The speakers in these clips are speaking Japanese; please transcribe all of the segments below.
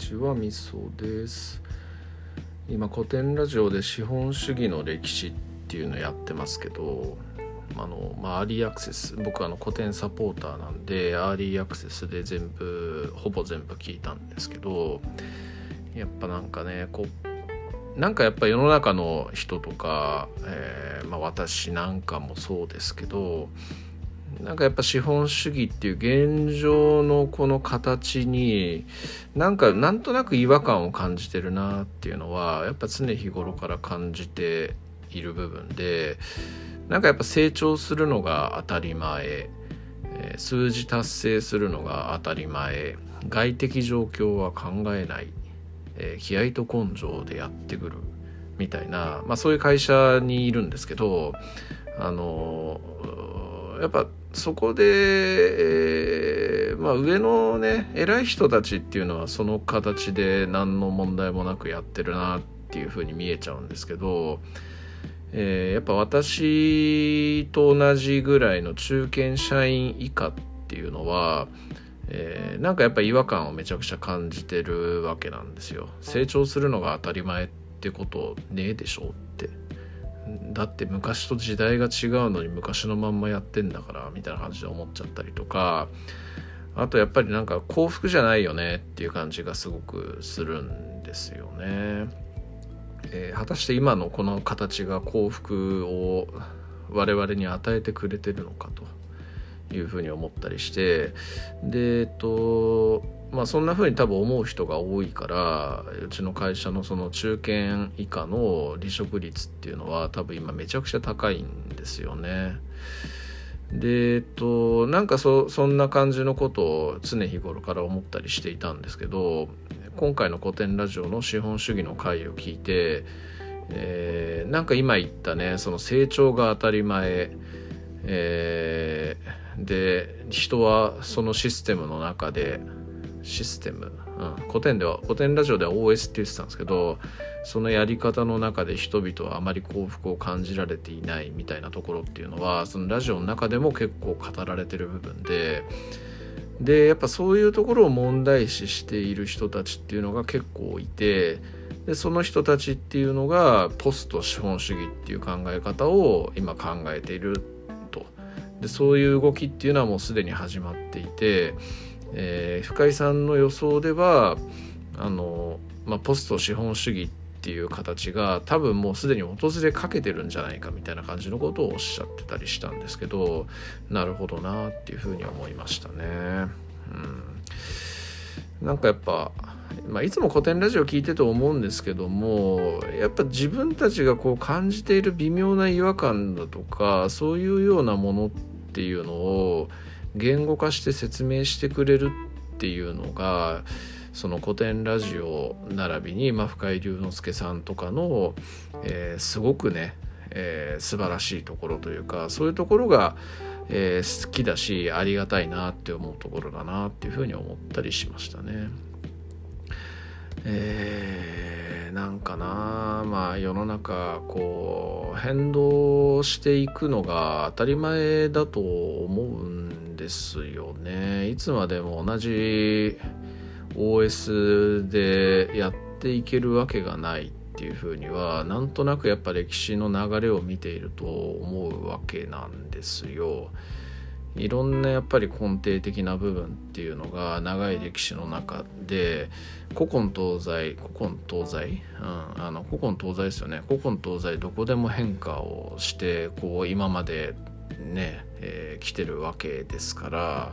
ちはみそです。今古典ラジオで資本主義の歴史っていうのやってますけどあの、まあ、アーリーアクセス僕あの古典サポーターなんでアーリーアクセスで全部ほぼ全部聞いたんですけどやっぱなんかねこうなんかやっぱ世の中の人とか、えーまあ、私なんかもそうですけどなんかやっぱ資本主義っていう現状のこの形になんかなんとなく違和感を感じてるなっていうのはやっぱ常日頃から感じている部分でなんかやっぱ成長するのが当たり前数字達成するのが当たり前外的状況は考えない気合と根性でやってくるみたいな、まあ、そういう会社にいるんですけどあのやっぱそこで、えー、まあ、上のね偉い人たちっていうのはその形で何の問題もなくやってるなっていうふうに見えちゃうんですけど、えー、やっぱ私と同じぐらいの中堅社員以下っていうのは、えー、なんかやっぱ違和感をめちゃくちゃ感じてるわけなんですよ。成長するのが当たり前ってことねえでしょってだって昔と時代が違うのに昔のまんまやってんだからみたいな感じで思っちゃったりとかあとやっぱりなんか幸福じゃないよねっていう感じがすごくするんですよね。えー、果たして今のこの形が幸福を我々に与えてくれてるのかというふうに思ったりしてでえっとまあそんな風に多分思う人が多いからうちの会社のその中堅以下の離職率っていうのは多分今めちゃくちゃ高いんですよね。でえっとなんかそそんな感じのことを常日頃から思ったりしていたんですけど今回の古典ラジオの資本主義の回を聞いて、えー、なんか今言ったねその成長が当たり前、えー、で人はそのシステムの中でシステム、うん、古典では古典ラジオでは OS って言ってたんですけどそのやり方の中で人々はあまり幸福を感じられていないみたいなところっていうのはそのラジオの中でも結構語られてる部分ででやっぱそういうところを問題視している人たちっていうのが結構いてでその人たちっていうのがポスト資本主義っていう考え方を今考えていると。でそういう動きっていうのはもうすでに始まっていてえー、深井さんの予想ではあの、まあ、ポスト資本主義っていう形が多分もうすでに訪れかけてるんじゃないかみたいな感じのことをおっしゃってたりしたんですけどなるほどなっていうふうに思いましたね。うん、なんかやっぱまあ、いつも古典ラジオ聞いてて思うんですけどもやっぱ自分たちがこう感じている微妙な違和感だとかそういうようなものっていうのを言語化して説明してくれるっていうのがその古典ラジオ並びに、まあ、深井龍之介さんとかの、えー、すごくね、えー、素晴らしいところというかそういうところが、えー、好きだしありがたいなって思うところだなっていうふうに思ったりしましたね。えー、なんかなまあ世の中こう変動していくのが当たり前だと思うんですよね。いつまでも同じ OS でやっていけるわけがないっていうふうにはなんとなくやっぱ歴史の流れを見ていると思うわけなんですよ。いろんなやっぱり根底的な部分っていうのが長い歴史の中で古今東西古今東西、うん、あの古今東西ですよね。古今東西どこでも変化をしてこう今までね、えー、来てるわけですから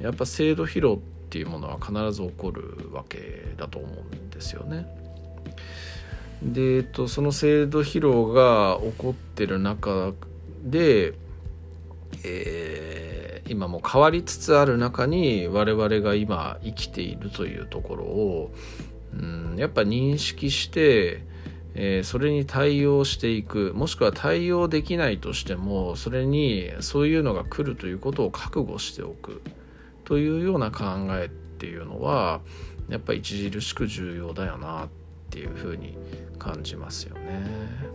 やっぱ制度疲労っていうものは必ず起こるわけだと思うんですよね。で、えっと、その制度疲労が起こってる中でえー、今も変わりつつある中に我々が今生きているというところを、うん、やっぱ認識して、えー、それに対応していくもしくは対応できないとしてもそれにそういうのが来るということを覚悟しておくというような考えっていうのはやっぱ著しく重要だよなっていうふうに感じますよね。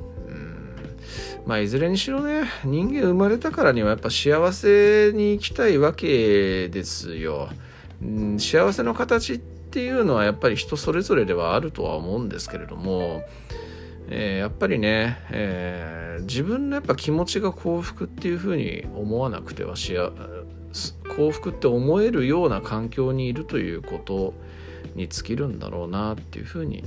まあいずれにしろね人間生まれたからにはやっぱ幸せに生きたいわけですよ。うん、幸せの形っっていうのはやっぱり人それぞれではあるとは思うんですけれども、えー、やっぱりね、えー、自分のやっぱ気持ちが幸福っていうふうに思わなくてはしや幸福って思えるような環境にいるということに尽きるんだろうなっていうふうに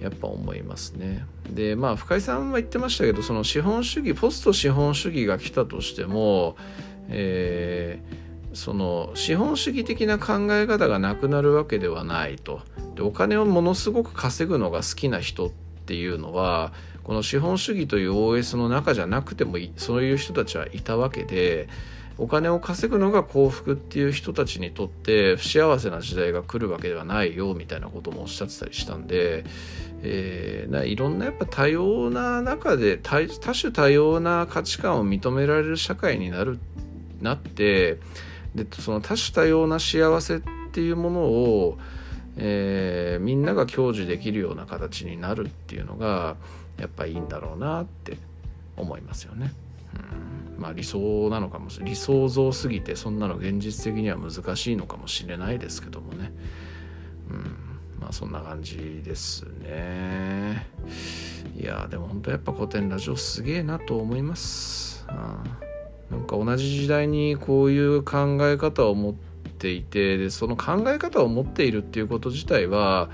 やっぱ思いますね。でまあ深井さんは言ってましたけどその資本主義ポスト資本主義が来たとしても、えー、その資本主義的な考え方がなくなるわけではないと。でお金をものすごく稼ぐのが好きな人っていうのはこの資本主義という OS の中じゃなくてもそういう人たちはいたわけで。お金を稼ぐのが幸福っていう人たちにとって不幸せな時代が来るわけではないよみたいなこともおっしゃってたりしたんで、えー、ないろんなやっぱ多様な中で多種多様な価値観を認められる社会になるなってでその多種多様な幸せっていうものを、えー、みんなが享受できるような形になるっていうのがやっぱいいんだろうなって思いますよね。うん、まあ理想なのかもしれない理想像すぎてそんなの現実的には難しいのかもしれないですけどもね、うん、まあそんな感じですね。いやでも本当やっぱ古典ラジオすげえなと思います、うん、なんか同じ時代にこういう考え方を持っていてでその考え方を持っているっていうこと自体は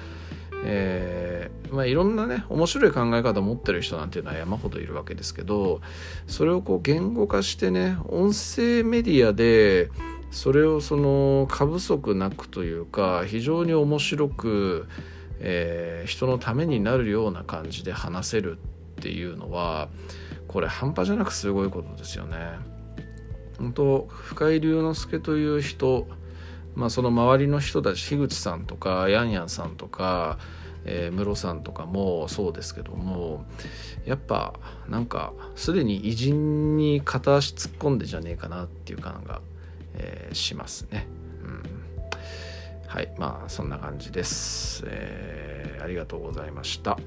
えー、まあ、いろんなね面白い考え方を持ってる人なんていうのは山ほどいるわけですけどそれをこう言語化してね音声メディアでそれをその過不足なくというか非常に面白く、えー、人のためになるような感じで話せるっていうのはこれ半端じゃなくすごいことですよね。本当深井龍之介という人まあ、その周りの人たち樋口さんとかヤンヤンさんとか、えー、ムロさんとかもそうですけどもやっぱなんかすでに偉人に片足突っ込んでじゃねえかなっていう感が、えー、しますね。うん、はいまあそんな感じです、えー、ありがとうございました。